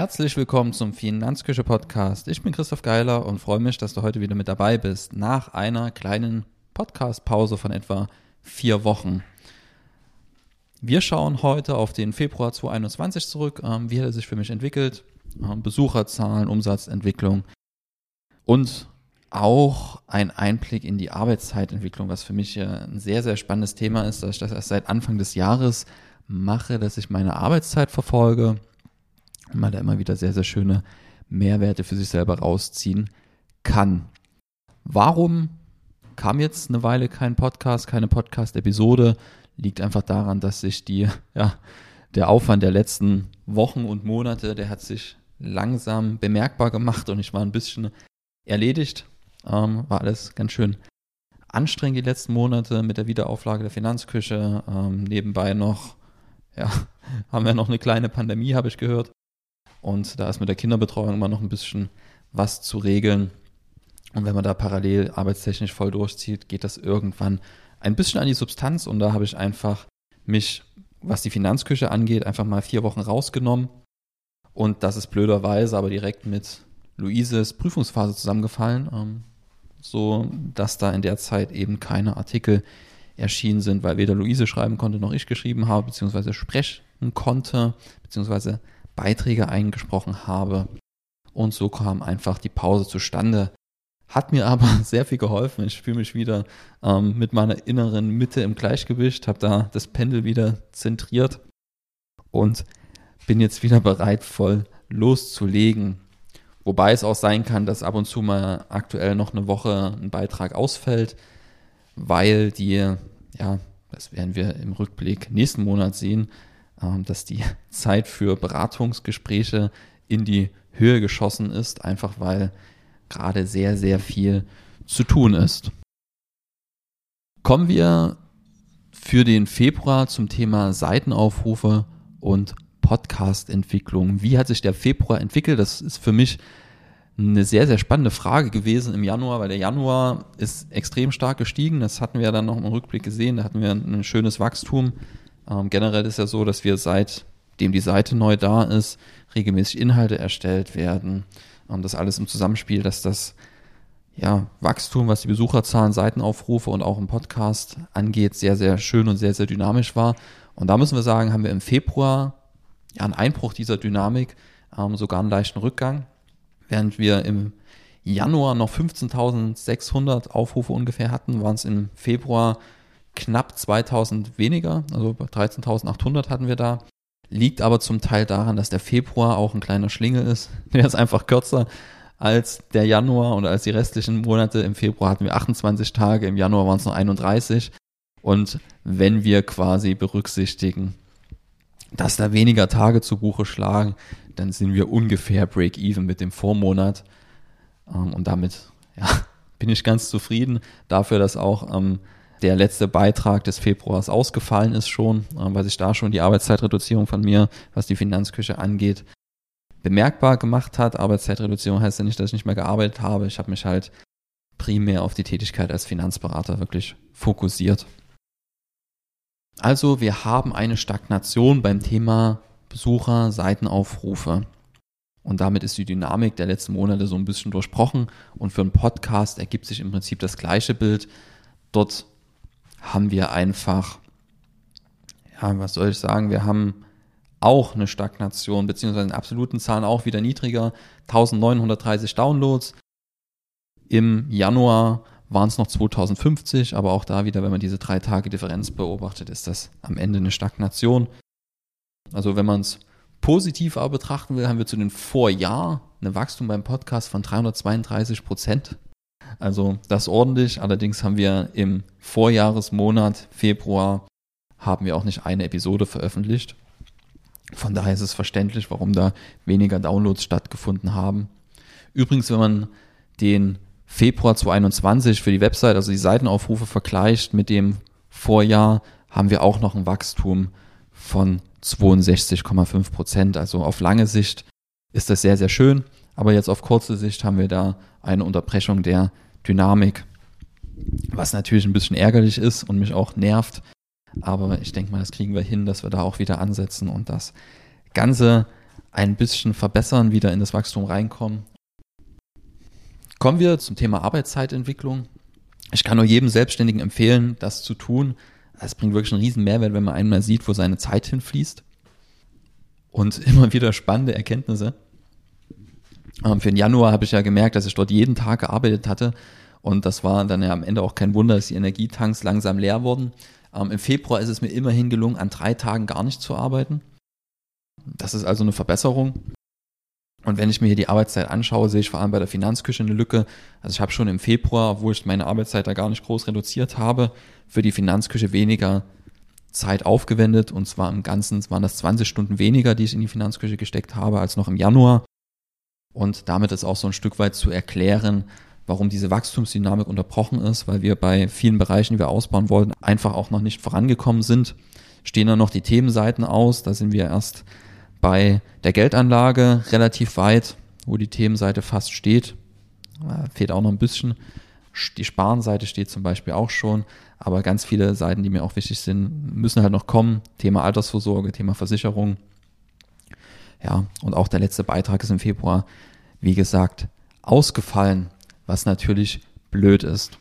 Herzlich willkommen zum Finanzküche Podcast. Ich bin Christoph Geiler und freue mich, dass du heute wieder mit dabei bist. Nach einer kleinen Podcast-Pause von etwa vier Wochen. Wir schauen heute auf den Februar 2021 zurück. Ähm, wie hat er sich für mich entwickelt? Ähm, Besucherzahlen, Umsatzentwicklung und auch ein Einblick in die Arbeitszeitentwicklung, was für mich ein sehr, sehr spannendes Thema ist, dass ich das erst seit Anfang des Jahres mache, dass ich meine Arbeitszeit verfolge man da immer wieder sehr, sehr schöne Mehrwerte für sich selber rausziehen kann. Warum kam jetzt eine Weile kein Podcast, keine Podcast-Episode? Liegt einfach daran, dass sich die, ja, der Aufwand der letzten Wochen und Monate, der hat sich langsam bemerkbar gemacht und ich war ein bisschen erledigt. Ähm, war alles ganz schön anstrengend die letzten Monate mit der Wiederauflage der Finanzküche. Ähm, nebenbei noch, ja, haben wir noch eine kleine Pandemie, habe ich gehört. Und da ist mit der Kinderbetreuung immer noch ein bisschen was zu regeln. Und wenn man da parallel arbeitstechnisch voll durchzieht, geht das irgendwann ein bisschen an die Substanz. Und da habe ich einfach mich, was die Finanzküche angeht, einfach mal vier Wochen rausgenommen. Und das ist blöderweise aber direkt mit Luises Prüfungsphase zusammengefallen, ähm, so dass da in der Zeit eben keine Artikel erschienen sind, weil weder Luise schreiben konnte noch ich geschrieben habe, beziehungsweise sprechen konnte, beziehungsweise Beiträge eingesprochen habe. Und so kam einfach die Pause zustande. Hat mir aber sehr viel geholfen. Ich fühle mich wieder ähm, mit meiner inneren Mitte im Gleichgewicht, habe da das Pendel wieder zentriert und bin jetzt wieder bereit, voll loszulegen. Wobei es auch sein kann, dass ab und zu mal aktuell noch eine Woche ein Beitrag ausfällt, weil die, ja, das werden wir im Rückblick nächsten Monat sehen, dass die Zeit für Beratungsgespräche in die Höhe geschossen ist, einfach weil gerade sehr, sehr viel zu tun ist. Kommen wir für den Februar zum Thema Seitenaufrufe und Podcast-Entwicklung. Wie hat sich der Februar entwickelt? Das ist für mich eine sehr, sehr spannende Frage gewesen im Januar, weil der Januar ist extrem stark gestiegen. Das hatten wir dann noch im Rückblick gesehen. Da hatten wir ein schönes Wachstum ähm, generell ist ja so, dass wir seitdem die Seite neu da ist, regelmäßig Inhalte erstellt werden. Und das alles im Zusammenspiel, dass das ja, Wachstum, was die Besucherzahlen, Seitenaufrufe und auch im Podcast angeht, sehr, sehr schön und sehr, sehr dynamisch war. Und da müssen wir sagen, haben wir im Februar ja einen Einbruch dieser Dynamik, ähm, sogar einen leichten Rückgang, während wir im Januar noch 15.600 Aufrufe ungefähr hatten, waren es im Februar knapp 2000 weniger, also 13.800 hatten wir da. Liegt aber zum Teil daran, dass der Februar auch ein kleiner Schlingel ist. Der ist einfach kürzer als der Januar und als die restlichen Monate. Im Februar hatten wir 28 Tage, im Januar waren es nur 31. Und wenn wir quasi berücksichtigen, dass da weniger Tage zu Buche schlagen, dann sind wir ungefähr break-even mit dem Vormonat. Ähm, und damit ja, bin ich ganz zufrieden dafür, dass auch ähm, der letzte Beitrag des Februars ausgefallen ist schon, äh, weil sich da schon die Arbeitszeitreduzierung von mir, was die Finanzküche angeht, bemerkbar gemacht hat. Arbeitszeitreduzierung heißt ja nicht, dass ich nicht mehr gearbeitet habe. Ich habe mich halt primär auf die Tätigkeit als Finanzberater wirklich fokussiert. Also wir haben eine Stagnation beim Thema Besucher, Seitenaufrufe. Und damit ist die Dynamik der letzten Monate so ein bisschen durchbrochen. Und für einen Podcast ergibt sich im Prinzip das gleiche Bild. Dort haben wir einfach, ja, was soll ich sagen, wir haben auch eine Stagnation, beziehungsweise in absoluten Zahlen auch wieder niedriger, 1930 Downloads. Im Januar waren es noch 2050, aber auch da wieder, wenn man diese drei Tage Differenz beobachtet, ist das am Ende eine Stagnation. Also wenn man es positiv aber betrachten will, haben wir zu den Vorjahr ein Wachstum beim Podcast von 332 Prozent. Also das ordentlich. Allerdings haben wir im Vorjahresmonat Februar haben wir auch nicht eine Episode veröffentlicht. Von daher ist es verständlich, warum da weniger Downloads stattgefunden haben. Übrigens, wenn man den Februar 2021 für die Website, also die Seitenaufrufe vergleicht mit dem Vorjahr, haben wir auch noch ein Wachstum von 62,5 Prozent. Also auf lange Sicht ist das sehr, sehr schön. Aber jetzt auf kurze Sicht haben wir da eine Unterbrechung der Dynamik, was natürlich ein bisschen ärgerlich ist und mich auch nervt. Aber ich denke mal, das kriegen wir hin, dass wir da auch wieder ansetzen und das Ganze ein bisschen verbessern, wieder in das Wachstum reinkommen. Kommen wir zum Thema Arbeitszeitentwicklung. Ich kann nur jedem Selbstständigen empfehlen, das zu tun. Es bringt wirklich einen riesen Mehrwert, wenn man einmal sieht, wo seine Zeit hinfließt. Und immer wieder spannende Erkenntnisse. Ähm, für den Januar habe ich ja gemerkt, dass ich dort jeden Tag gearbeitet hatte. Und das war dann ja am Ende auch kein Wunder, dass die Energietanks langsam leer wurden. Ähm, Im Februar ist es mir immerhin gelungen, an drei Tagen gar nicht zu arbeiten. Das ist also eine Verbesserung. Und wenn ich mir hier die Arbeitszeit anschaue, sehe ich vor allem bei der Finanzküche eine Lücke. Also ich habe schon im Februar, obwohl ich meine Arbeitszeit da gar nicht groß reduziert habe, für die Finanzküche weniger Zeit aufgewendet. Und zwar im Ganzen waren das 20 Stunden weniger, die ich in die Finanzküche gesteckt habe, als noch im Januar. Und damit ist auch so ein Stück weit zu erklären, warum diese Wachstumsdynamik unterbrochen ist, weil wir bei vielen Bereichen, die wir ausbauen wollten, einfach auch noch nicht vorangekommen sind. Stehen dann noch die Themenseiten aus, da sind wir erst bei der Geldanlage relativ weit, wo die Themenseite fast steht. Äh, fehlt auch noch ein bisschen. Die Sparenseite steht zum Beispiel auch schon, aber ganz viele Seiten, die mir auch wichtig sind, müssen halt noch kommen. Thema Altersvorsorge, Thema Versicherung. Ja, und auch der letzte Beitrag ist im Februar, wie gesagt, ausgefallen, was natürlich blöd ist.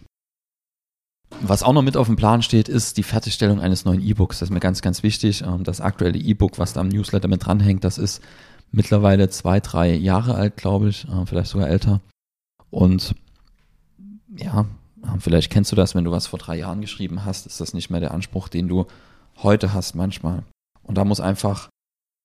Was auch noch mit auf dem Plan steht, ist die Fertigstellung eines neuen E-Books. Das ist mir ganz, ganz wichtig. Ähm, das aktuelle E-Book, was da am Newsletter mit dranhängt, das ist mittlerweile zwei, drei Jahre alt, glaube ich, äh, vielleicht sogar älter. Und ja, äh, vielleicht kennst du das, wenn du was vor drei Jahren geschrieben hast, ist das nicht mehr der Anspruch, den du heute hast manchmal. Und da muss einfach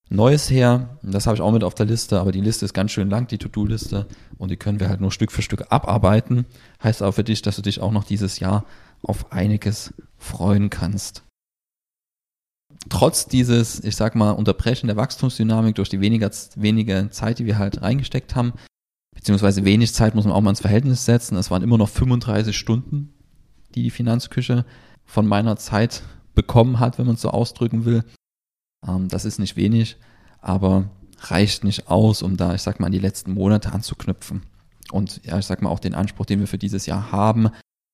Neues her. Das habe ich auch mit auf der Liste, aber die Liste ist ganz schön lang, die To-Do-Liste. Und die können wir halt nur Stück für Stück abarbeiten. Heißt auch für dich, dass du dich auch noch dieses Jahr auf einiges freuen kannst. Trotz dieses, ich sag mal, Unterbrechen der Wachstumsdynamik durch die weniger, wenige Zeit, die wir halt reingesteckt haben, beziehungsweise wenig Zeit muss man auch mal ins Verhältnis setzen. Es waren immer noch 35 Stunden, die die Finanzküche von meiner Zeit bekommen hat, wenn man es so ausdrücken will. Ähm, das ist nicht wenig, aber reicht nicht aus, um da, ich sag mal, an die letzten Monate anzuknüpfen. Und ja, ich sag mal, auch den Anspruch, den wir für dieses Jahr haben,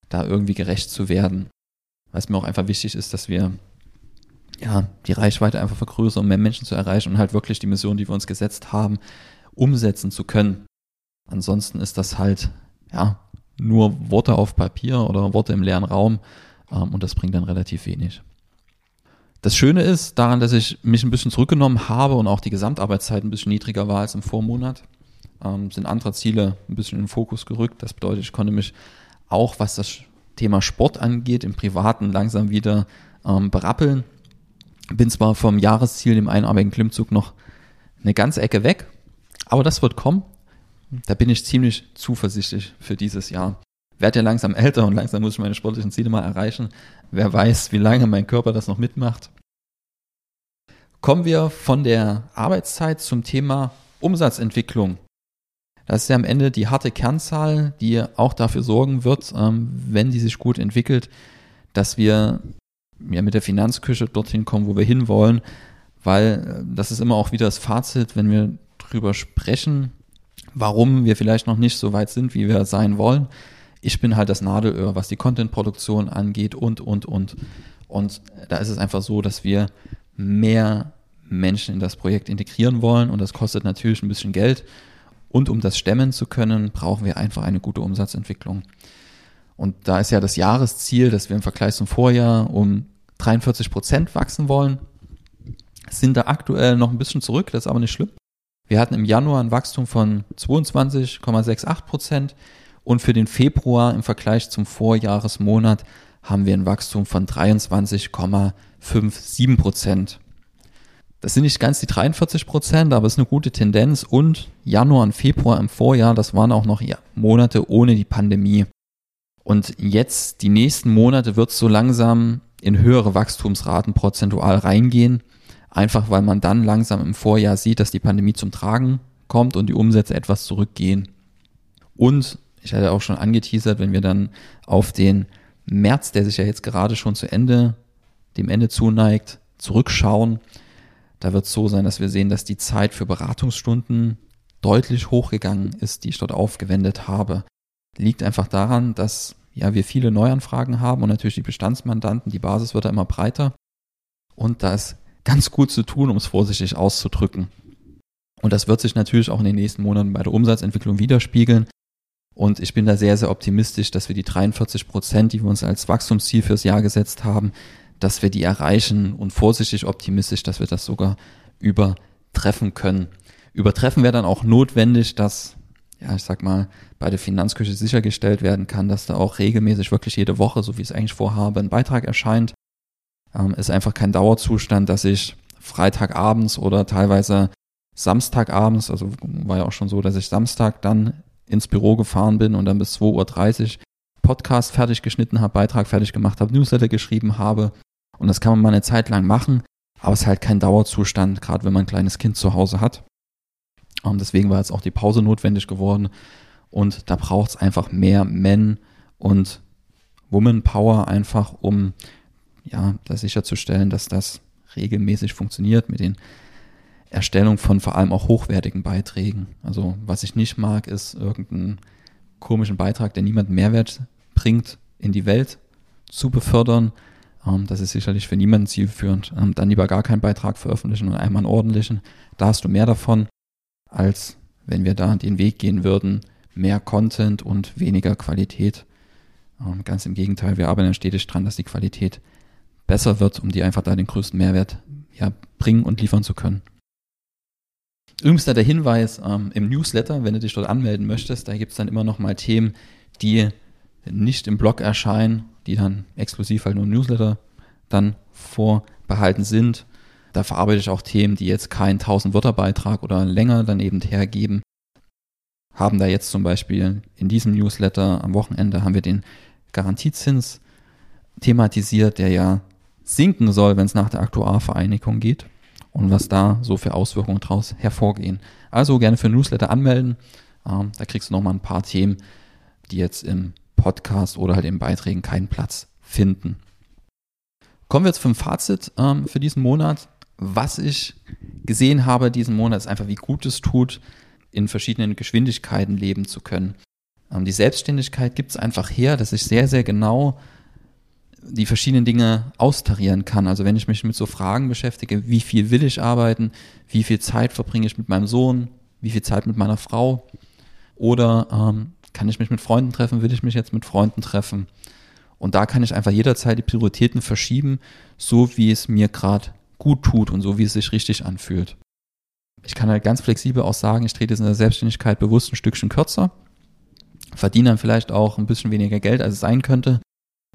da irgendwie gerecht zu werden. Was mir auch einfach wichtig ist, dass wir ja die Reichweite einfach vergrößern, um mehr Menschen zu erreichen und halt wirklich die Mission, die wir uns gesetzt haben, umsetzen zu können. Ansonsten ist das halt ja nur Worte auf Papier oder Worte im leeren Raum ähm, und das bringt dann relativ wenig. Das Schöne ist daran, dass ich mich ein bisschen zurückgenommen habe und auch die Gesamtarbeitszeit ein bisschen niedriger war als im Vormonat, ähm, sind andere Ziele ein bisschen in den Fokus gerückt. Das bedeutet, ich konnte mich auch was das Thema Sport angeht, im Privaten langsam wieder ähm, berappeln. Bin zwar vom Jahresziel im einarmigen Klimmzug noch eine ganze Ecke weg, aber das wird kommen. Da bin ich ziemlich zuversichtlich für dieses Jahr. Werd ja langsam älter und langsam muss ich meine sportlichen Ziele mal erreichen. Wer weiß, wie lange mein Körper das noch mitmacht. Kommen wir von der Arbeitszeit zum Thema Umsatzentwicklung. Das ist ja am Ende die harte Kernzahl, die auch dafür sorgen wird, ähm, wenn die sich gut entwickelt, dass wir ja mit der Finanzküche dorthin kommen, wo wir hinwollen, weil äh, das ist immer auch wieder das Fazit, wenn wir drüber sprechen, warum wir vielleicht noch nicht so weit sind, wie wir sein wollen. Ich bin halt das Nadelöhr, was die Contentproduktion angeht und, und, und. Und da ist es einfach so, dass wir mehr Menschen in das Projekt integrieren wollen und das kostet natürlich ein bisschen Geld. Und um das stemmen zu können, brauchen wir einfach eine gute Umsatzentwicklung. Und da ist ja das Jahresziel, dass wir im Vergleich zum Vorjahr um 43 Prozent wachsen wollen. Sind da aktuell noch ein bisschen zurück, das ist aber nicht schlimm. Wir hatten im Januar ein Wachstum von 22,68 Prozent und für den Februar im Vergleich zum Vorjahresmonat haben wir ein Wachstum von 23,57 Prozent. Das sind nicht ganz die 43 Prozent, aber es ist eine gute Tendenz. Und Januar und Februar im Vorjahr, das waren auch noch Monate ohne die Pandemie. Und jetzt, die nächsten Monate, wird es so langsam in höhere Wachstumsraten prozentual reingehen. Einfach weil man dann langsam im Vorjahr sieht, dass die Pandemie zum Tragen kommt und die Umsätze etwas zurückgehen. Und ich hatte auch schon angeteasert, wenn wir dann auf den März, der sich ja jetzt gerade schon zu Ende, dem Ende zuneigt, zurückschauen, da wird es so sein, dass wir sehen, dass die Zeit für Beratungsstunden deutlich hochgegangen ist, die ich dort aufgewendet habe. Liegt einfach daran, dass ja, wir viele Neuanfragen haben und natürlich die Bestandsmandanten, die Basis wird da immer breiter. Und da ist ganz gut zu tun, um es vorsichtig auszudrücken. Und das wird sich natürlich auch in den nächsten Monaten bei der Umsatzentwicklung widerspiegeln. Und ich bin da sehr, sehr optimistisch, dass wir die 43 Prozent, die wir uns als Wachstumsziel fürs Jahr gesetzt haben, dass wir die erreichen und vorsichtig optimistisch, dass wir das sogar übertreffen können. Übertreffen wäre dann auch notwendig, dass, ja, ich sag mal, bei der Finanzküche sichergestellt werden kann, dass da auch regelmäßig wirklich jede Woche, so wie ich es eigentlich vorhabe, ein Beitrag erscheint. Ähm, ist einfach kein Dauerzustand, dass ich Freitagabends oder teilweise Samstagabends, also war ja auch schon so, dass ich Samstag dann ins Büro gefahren bin und dann bis 2.30 Uhr Podcast fertig geschnitten habe, Beitrag fertig gemacht habe, Newsletter geschrieben habe. Und das kann man mal eine Zeit lang machen, aber es ist halt kein Dauerzustand, gerade wenn man ein kleines Kind zu Hause hat. Und deswegen war jetzt auch die Pause notwendig geworden. Und da braucht es einfach mehr Men und Woman Power einfach, um ja, das sicherzustellen, dass das regelmäßig funktioniert mit den Erstellung von vor allem auch hochwertigen Beiträgen. Also was ich nicht mag, ist irgendeinen komischen Beitrag, der niemanden Mehrwert bringt, in die Welt zu befördern. Ähm, das ist sicherlich für niemanden zielführend. Ähm, dann lieber gar keinen Beitrag veröffentlichen und einmal einen ordentlichen. Da hast du mehr davon, als wenn wir da den Weg gehen würden, mehr Content und weniger Qualität. Ähm, ganz im Gegenteil, wir arbeiten stetig dran, dass die Qualität besser wird, um die einfach da den größten Mehrwert ja, bringen und liefern zu können. Übrigens da der Hinweis ähm, im Newsletter, wenn du dich dort anmelden möchtest, da gibt es dann immer noch mal Themen, die nicht im Blog erscheinen, die dann exklusiv halt nur im Newsletter dann vorbehalten sind. Da verarbeite ich auch Themen, die jetzt keinen 1000 Wörter Beitrag oder länger dann eben hergeben. Haben da jetzt zum Beispiel in diesem Newsletter am Wochenende haben wir den Garantiezins thematisiert, der ja sinken soll, wenn es nach der Aktuarvereinigung geht und was da so für Auswirkungen daraus hervorgehen. Also gerne für Newsletter anmelden. Ähm, da kriegst du nochmal ein paar Themen, die jetzt im Podcast oder halt in Beiträgen keinen Platz finden. Kommen wir jetzt zum Fazit ähm, für diesen Monat. Was ich gesehen habe diesen Monat ist einfach, wie gut es tut, in verschiedenen Geschwindigkeiten leben zu können. Ähm, die Selbstständigkeit gibt es einfach her, dass ich sehr, sehr genau die verschiedenen Dinge austarieren kann. Also wenn ich mich mit so Fragen beschäftige, wie viel will ich arbeiten, wie viel Zeit verbringe ich mit meinem Sohn, wie viel Zeit mit meiner Frau oder ähm, kann ich mich mit Freunden treffen, will ich mich jetzt mit Freunden treffen. Und da kann ich einfach jederzeit die Prioritäten verschieben, so wie es mir gerade gut tut und so wie es sich richtig anfühlt. Ich kann halt ganz flexibel auch sagen, ich trete jetzt in der Selbstständigkeit bewusst ein Stückchen kürzer, verdiene dann vielleicht auch ein bisschen weniger Geld, als es sein könnte,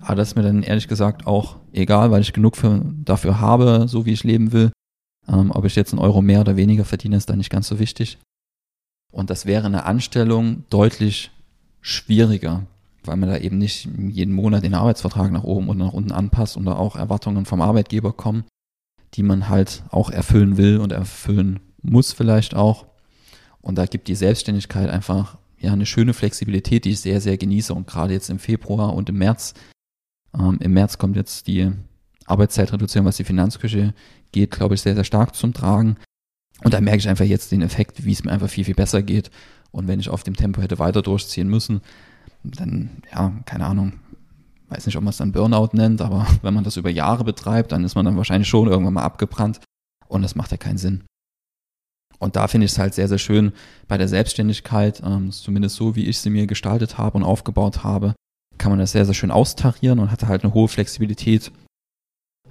aber das ist mir dann ehrlich gesagt auch egal, weil ich genug für, dafür habe, so wie ich leben will. Ähm, ob ich jetzt einen Euro mehr oder weniger verdiene, ist dann nicht ganz so wichtig. Und das wäre eine Anstellung deutlich schwieriger, weil man da eben nicht jeden Monat den Arbeitsvertrag nach oben oder nach unten anpasst und da auch Erwartungen vom Arbeitgeber kommen, die man halt auch erfüllen will und erfüllen muss vielleicht auch. Und da gibt die Selbstständigkeit einfach ja eine schöne Flexibilität, die ich sehr, sehr genieße und gerade jetzt im Februar und im März ähm, Im März kommt jetzt die Arbeitszeitreduzierung, was die Finanzküche geht, glaube ich, sehr, sehr stark zum Tragen. Und da merke ich einfach jetzt den Effekt, wie es mir einfach viel, viel besser geht. Und wenn ich auf dem Tempo hätte weiter durchziehen müssen, dann, ja, keine Ahnung, weiß nicht, ob man es dann Burnout nennt, aber wenn man das über Jahre betreibt, dann ist man dann wahrscheinlich schon irgendwann mal abgebrannt. Und das macht ja keinen Sinn. Und da finde ich es halt sehr, sehr schön bei der Selbstständigkeit, ähm, zumindest so, wie ich sie mir gestaltet habe und aufgebaut habe, kann man das sehr, sehr schön austarieren und hat halt eine hohe Flexibilität.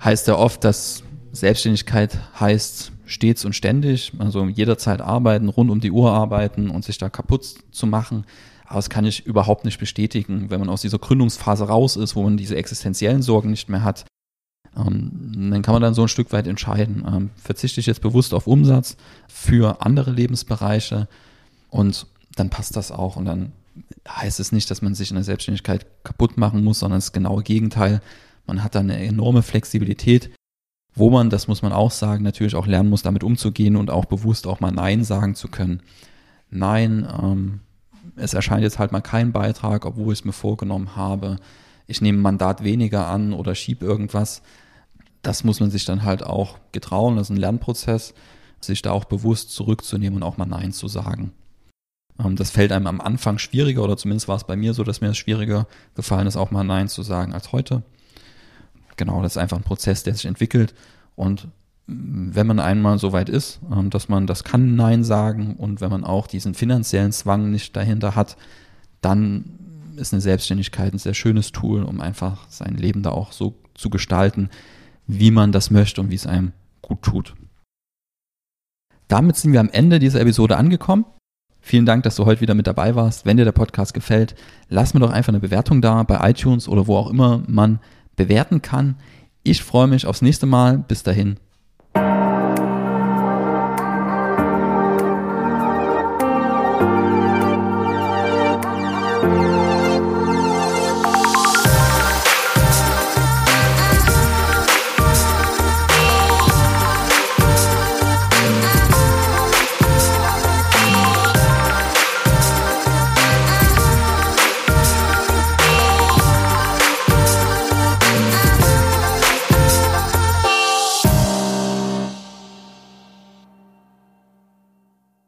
Heißt ja oft, dass Selbstständigkeit heißt stets und ständig, also jederzeit arbeiten, rund um die Uhr arbeiten und sich da kaputt zu machen. Aber das kann ich überhaupt nicht bestätigen, wenn man aus dieser Gründungsphase raus ist, wo man diese existenziellen Sorgen nicht mehr hat. Ähm, dann kann man dann so ein Stück weit entscheiden, ähm, verzichte ich jetzt bewusst auf Umsatz für andere Lebensbereiche und dann passt das auch und dann heißt es nicht, dass man sich in der Selbstständigkeit kaputt machen muss, sondern das genaue Gegenteil. Man hat da eine enorme Flexibilität, wo man, das muss man auch sagen, natürlich auch lernen muss, damit umzugehen und auch bewusst auch mal Nein sagen zu können. Nein, ähm, es erscheint jetzt halt mal kein Beitrag, obwohl ich es mir vorgenommen habe. Ich nehme ein Mandat weniger an oder schiebe irgendwas. Das muss man sich dann halt auch getrauen. Das ist ein Lernprozess, sich da auch bewusst zurückzunehmen und auch mal Nein zu sagen. Ähm, das fällt einem am Anfang schwieriger oder zumindest war es bei mir so, dass mir es schwieriger gefallen ist, auch mal Nein zu sagen als heute. Genau, das ist einfach ein Prozess, der sich entwickelt und wenn man einmal so weit ist, ähm, dass man das kann Nein sagen und wenn man auch diesen finanziellen Zwang nicht dahinter hat, dann ist eine Selbstständigkeit ein sehr schönes Tool, um einfach sein Leben da auch so zu gestalten, wie man das möchte und wie es einem gut tut. Damit sind wir am Ende dieser Episode angekommen. Vielen Dank, dass du heute wieder mit dabei warst. Wenn dir der Podcast gefällt, lass mir doch einfach eine Bewertung da bei iTunes oder wo auch immer man bewerten kann. Ich freue mich aufs nächste Mal. Bis dahin.